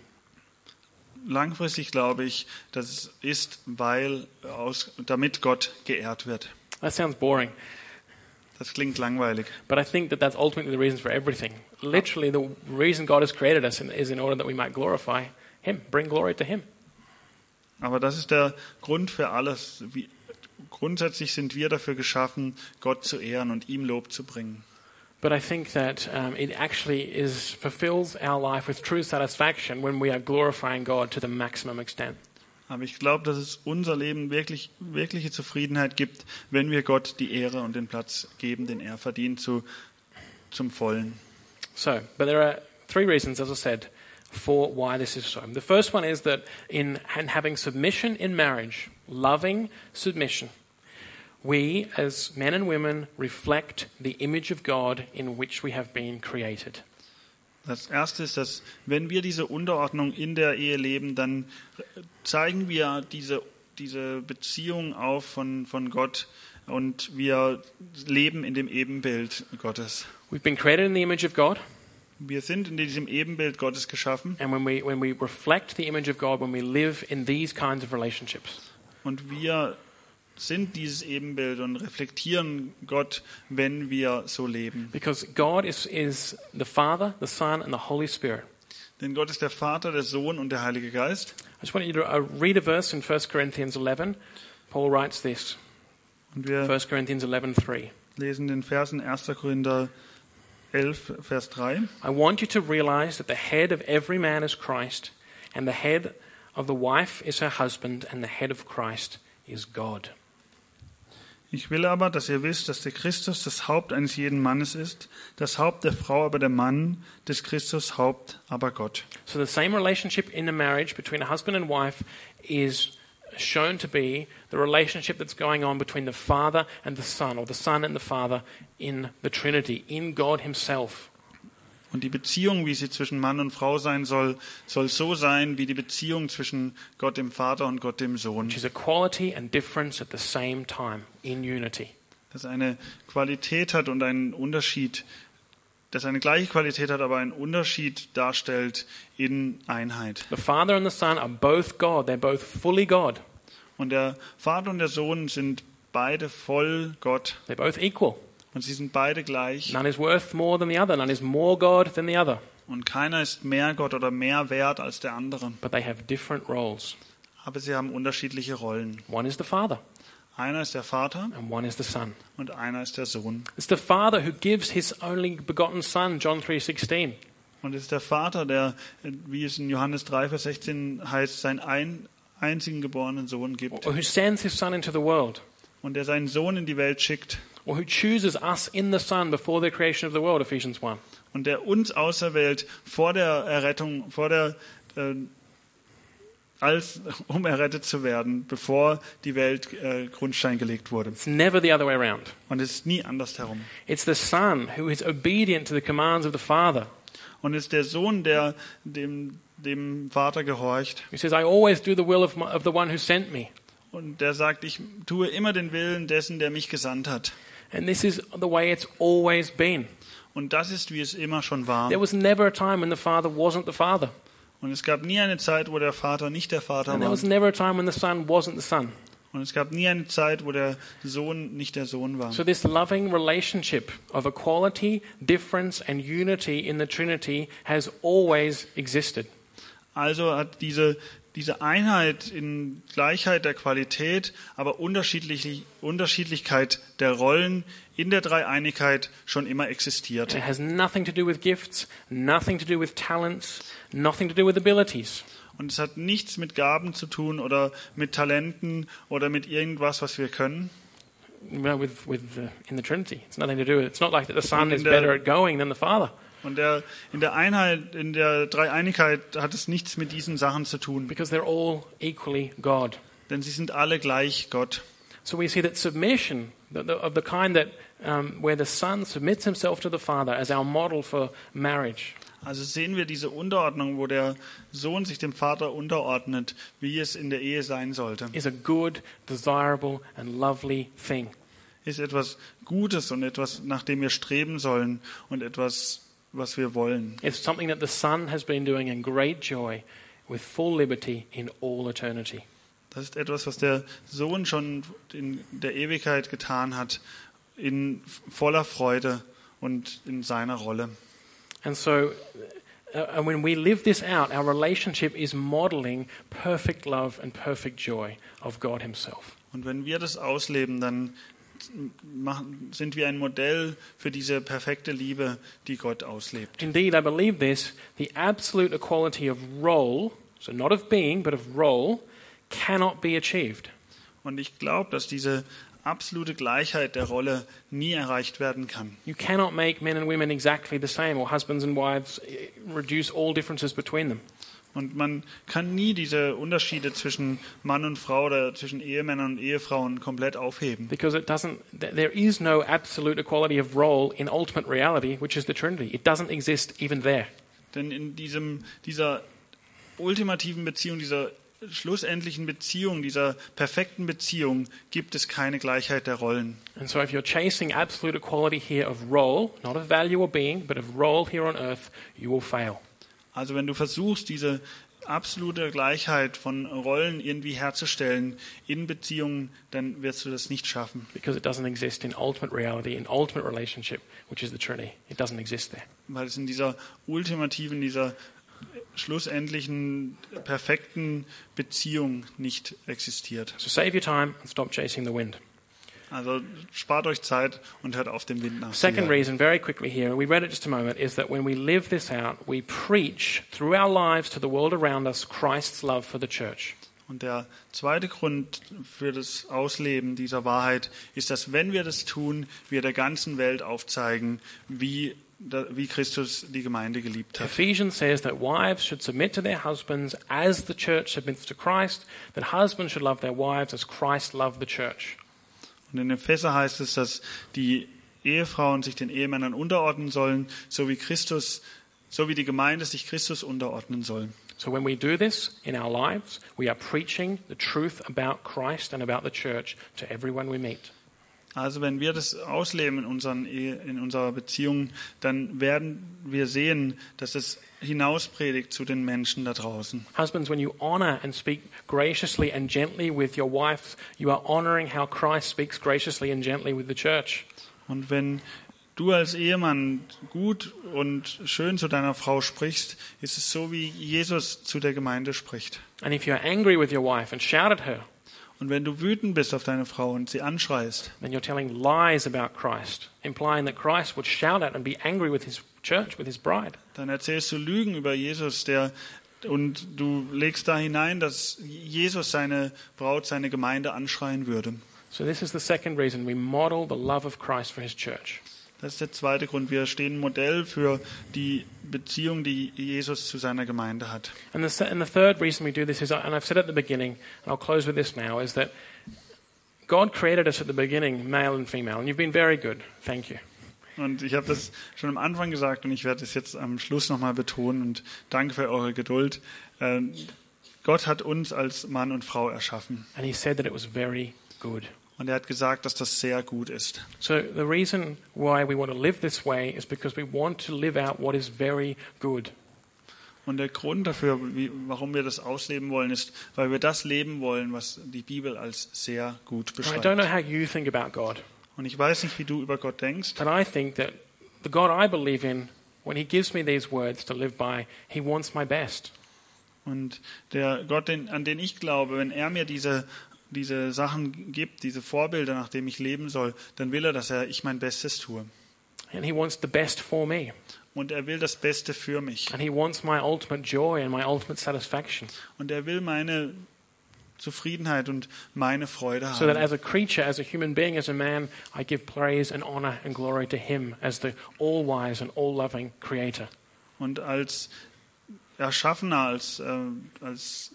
langfristig glaube ich, dass es ist, weil aus, damit Gott geehrt wird. That sounds boring, Das klingt langweilig. but I think that that's ultimately the reason for everything. Literally, the reason God has created us is in order that we might glorify Him, bring glory to Him. Aber das ist der Grund für alles. Wie, grundsätzlich sind wir dafür geschaffen, Gott zu ehren und ihm Lob zu bringen. But I think that um, it actually is fulfills our life with true satisfaction when we are glorifying God to the maximum extent. Aber ich glaube, dass es unser Leben wirklich, wirkliche Zufriedenheit gibt, wenn wir Gott die Ehre und den Platz geben, den er verdient, zu, zum Vollen. So, but there are three reasons, as I said, for why this is so. The first one is that in, in having submission in marriage, loving submission, we as men and women reflect the image of God in which we have been created. Das Erste ist, dass wenn wir diese Unterordnung in der Ehe leben, dann zeigen wir diese, diese Beziehung auf von, von Gott und wir leben in dem Ebenbild Gottes. We've been created in the image of God, Wir sind in diesem Ebenbild Gottes geschaffen and when we, when we reflect the image of God, when we live in these kinds of relationships, und wir sind dieses Ebenbild und reflektieren Gott, wenn wir so leben. because God is, is the Father, the Son, and the Holy Spirit. Denn Gott ist der Vater, der Sohn und der Heilige Geist. I just want you to uh, read a verse in 1 Corinthians 11. Paul writes this. Und wir 1 Corinthians 11:3. lesen den Versen 1. Korinther 11, Vers 3. I want you to realize that the head of every man is Christ, and the head of the wife is her husband, and the head of Christ is God. Ich will aber, dass ihr wisst, dass der Christus das Haupt eines jeden Mannes ist, das Haupt der Frau aber der Mann, des Christus Haupt aber Gott. So the same relationship in a marriage between a husband and wife is shown to be the relationship that's going on between the Father and the Son, or the Son and the Father in the Trinity, in God Himself. Und die Beziehung, wie sie zwischen Mann und Frau sein soll, soll so sein wie die Beziehung zwischen Gott dem Vater und Gott dem Sohn. which is equality and difference at the same time in unity. Das eine Qualität hat und einen Unterschied, das eine gleiche Qualität hat, aber einen Unterschied darstellt in Einheit. The Father and the Son are both God, they're both fully God, Und der Vater und der Sohn sind beide voll Gott they're both equal. und sie sind beide gleich. None is worth more than the other, none is more God than the other, Und keiner ist mehr Gott oder mehr wert als der andere. but they have different roles. Aber sie haben unterschiedliche Rollen. One is the Father, Einer ist der Vater and one is the Son. und einer ist der Sohn. It's the Father who gives his only begotten Son, John 3:16. Und es ist der Vater, der, wie es in Johannes 3, Vers 16 heißt, seinen ein, einzigen geborenen Sohn gibt. Or who sends his Son into the world, Und der seinen Sohn in die Welt schickt. or who chooses us in the Son before the creation of the world, Ephesians 1. Und der uns auserwählt vor der Errettung, vor der, äh, als, um errettet zu werden, bevor die Welt äh, Grundstein gelegt wurde. It's never the other way around. Und es ist nie andersherum. It's the Son who is obedient to the commands of the Father. Und es ist der Sohn, der dem, dem Vater gehorcht. He says, I always do the will of, my, of the one who sent me. Und der sagt, ich tue immer den Willen dessen, der mich gesandt hat. And this is the way it's always been. Und das ist, wie es immer schon war. There was never a time when the Father wasn't the Father. Und es gab nie eine Zeit, wo der Vater nicht der Vater And there war. was never a time when the Son wasn't the Son. Und es gab nie eine Zeit, wo der Sohn nicht der Sohn war. So, this loving relationship of equality, difference, and unity in the Trinity has always existed. Also hat diese, diese Einheit in Gleichheit der Qualität, aber unterschiedlich, Unterschiedlichkeit der Rollen in der Dreieinigkeit schon immer existiert. It has nothing to do with gifts, nothing to do with talents, nothing to do with abilities. Und es hat nichts mit Gaben zu tun oder mit Talenten oder mit irgendwas, was wir können. Well, with, with the, in the Trinity, it's nothing to do with. It's not like that the Son is better at going than the Father, Und der, in der Einheit, in der Dreieinigkeit hat es nichts mit diesen Sachen zu tun, because they're all equally God. denn sie sind alle gleich Gott. So we see that submission, of the kind that um, where the Son submits himself to the Father as our model for marriage, Also sehen wir diese Unterordnung, wo der Sohn sich dem Vater unterordnet, wie es in der Ehe sein sollte. is a good, desirable, and lovely thing. Ist etwas Gutes und etwas, nach dem wir streben sollen und etwas, was wir wollen. It's something that the Son has been doing in great joy with full liberty in all eternity. Das ist etwas, was der Sohn schon in der Ewigkeit getan hat, in voller Freude und in seiner Rolle. And so, uh, when we live this out, our relationship is modeling perfect love and perfect joy of God Himself. Und wenn wir das ausleben, dann sind wir ein Modell für diese perfekte Liebe, die Gott auslebt. Indeed, I believe this the absolute equality of role, so not of being, but of role, cannot be achieved. Und ich glaube, dass diese absolute Gleichheit der Rolle nie erreicht werden kann. You cannot make men and women exactly the same, or husbands and wives eh, reduce all differences between them. Und man kann nie diese Unterschiede zwischen Mann und Frau oder zwischen Ehemännern und Ehefrauen komplett aufheben. Because it doesn't, th- there is no absolute equality of role in ultimate reality, which is the Trinity. It doesn't exist even there. Denn in diesem, dieser ultimativen Beziehung, dieser schlussendlichen Beziehung, dieser perfekten Beziehung gibt es keine Gleichheit der Rollen. And so if you're chasing absolute equality here of role, not of value or being, but of role here on earth, you will fail. Also wenn du versuchst, diese absolute Gleichheit von Rollen irgendwie herzustellen in Beziehungen, dann wirst du das nicht schaffen, Because it doesn't exist in ultimate reality, in ultimate relationship, which is the Trinity. It doesn't exist there. weil es in dieser ultimativen, dieser schlussendlichen, perfekten Beziehung nicht existiert. So save your time and stop chasing the wind. Also spart euch Zeit und hört auf dem Wind nach. Second reason, very quickly here, we read it just a moment, is that when we live this out, we preach through our lives to the world around us Christ's love for the church. Und der zweite Grund für das Ausleben dieser Wahrheit ist, dass wenn wir das tun, wir der ganzen Welt aufzeigen, wie, wie Christus die Gemeinde geliebt hat. Ephesians says that wives should submit to their husbands as the church submits to Christ, that husbands should love their wives as Christ loved the church. Und in Epheser heißt es, dass die Ehefrauen sich den Ehemännern unterordnen sollen, so wie Christus, so wie die Gemeinde sich Christus unterordnen soll. So when we do this in our lives, we are preaching the truth about Christ and about the church to everyone we meet. Also wenn wir das ausleben in, unseren Ehe, in unserer Beziehung, dann werden wir sehen, dass es hinauspredigt zu den Menschen da draußen. Husbands, when you honor and speak graciously and gently with your wife, you are honoring how Christ speaks graciously and gently with the church. Und wenn du als Ehemann gut und schön zu deiner Frau sprichst, ist es so, wie Jesus zu der Gemeinde spricht. And if you're angry with your wife and shout at her, Und wenn du wütend bist auf deine Frau und sie anschreist, then you're telling lies about Christ, implying that Christ would shout at and be angry with his church, with his bride. dann erzählst du Lügen über Jesus, der und du legst da hinein, dass Jesus seine Braut, seine Gemeinde anschreien würde. So this is the second reason we model the love of Christ for his church. Das ist der zweite Grund. Wir stehen Modell für die Beziehung, die Jesus zu seiner Gemeinde hat. And the, and the third reason we do this is, and I've said at the beginning, and I'll close with this now, is that God created us at the beginning, male and female, and you've been very good. Thank you. Und ich habe das schon am Anfang gesagt und ich werde es jetzt am Schluss nochmal betonen und danke für eure Geduld. Äh, Gott hat uns als Mann und Frau erschaffen And he said that it was very good. Und er hat gesagt, dass das sehr gut ist. So the reason why we want to live this way is because we want to live out what is very good. Und der Grund dafür, wie, warum wir das ausleben wollen, ist, weil wir das leben wollen, was die Bibel als sehr gut And I don't know beschreibt. how you think about God, Und ich weiß nicht, wie du über Gott denkst, but I think that the God I believe in, when he gives me these words to live by, he wants my best. Und der Gott, an den ich glaube, wenn er mir diese, diese Sachen gibt, diese Vorbilder, nach denen ich leben soll, dann will er, dass er, ich mein Bestes tue. And he wants the best for me. Und er will das Beste für mich. And he wants my ultimate joy and my ultimate satisfaction. Und er will meine Zufriedenheit und meine Freude So that haben. as a creature, as a human being, as a man, I give praise and honor and glory to him as the all wise and all loving creator. Und als Erschaffener, als, äh, als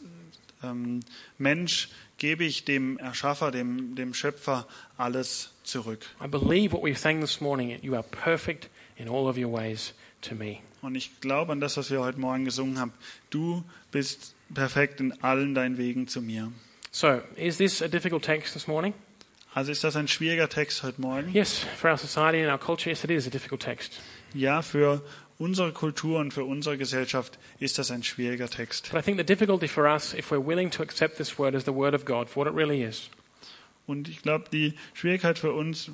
Mensch gebe ich dem Erschaffer, dem, dem Schöpfer alles zurück. I believe what we sang this morning. You are perfect in all of your ways to me. Und ich glaube an das, was wir heute Morgen gesungen haben. Du bist perfekt in allen deinen Wegen zu mir. So, is this a difficult text this morning? Also ist das ein schwieriger Text heute Morgen? Yes, for our society and our culture, yes, it is a difficult text. Ja, für unsere Kultur und für unsere Gesellschaft ist das ein schwieriger Text. But I think the difficulty for us, if we're willing to accept this word as the word of God for what it really is, Und ich glaube, die Schwierigkeit für uns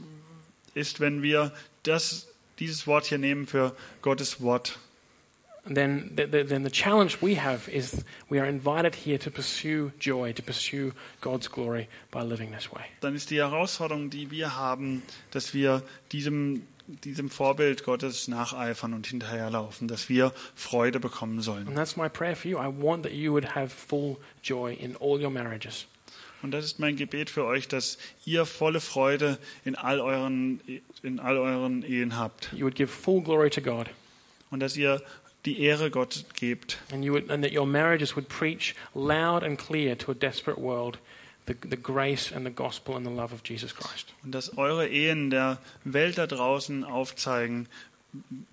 ist, wenn wir das, dieses Wort hier nehmen für Gottes Wort. then the, the, then the challenge we have is we are invited here to pursue joy, to pursue God's glory by living this way. Dann ist die Herausforderung, die wir haben, dass wir diesem, diesem Vorbild Gottes nacheifern und hinterherlaufen, dass wir Freude bekommen sollen. And that's my prayer for you. I want that you would have full joy in all your marriages. Und das ist mein Gebet für euch, dass ihr volle Freude in all euren, in all euren Ehen habt. You would give full glory to God, Und dass ihr die Ehre Gott gebt. and you would, and that your marriages would preach loud and clear to a desperate world the, the grace and the gospel and the love of Jesus Christ. Und dass eure Ehen der Welt da draußen aufzeigen,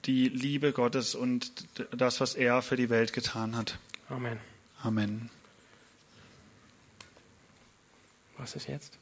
die Liebe Gottes und das, was er für die Welt getan hat. Amen. Amen. Was ist jetzt?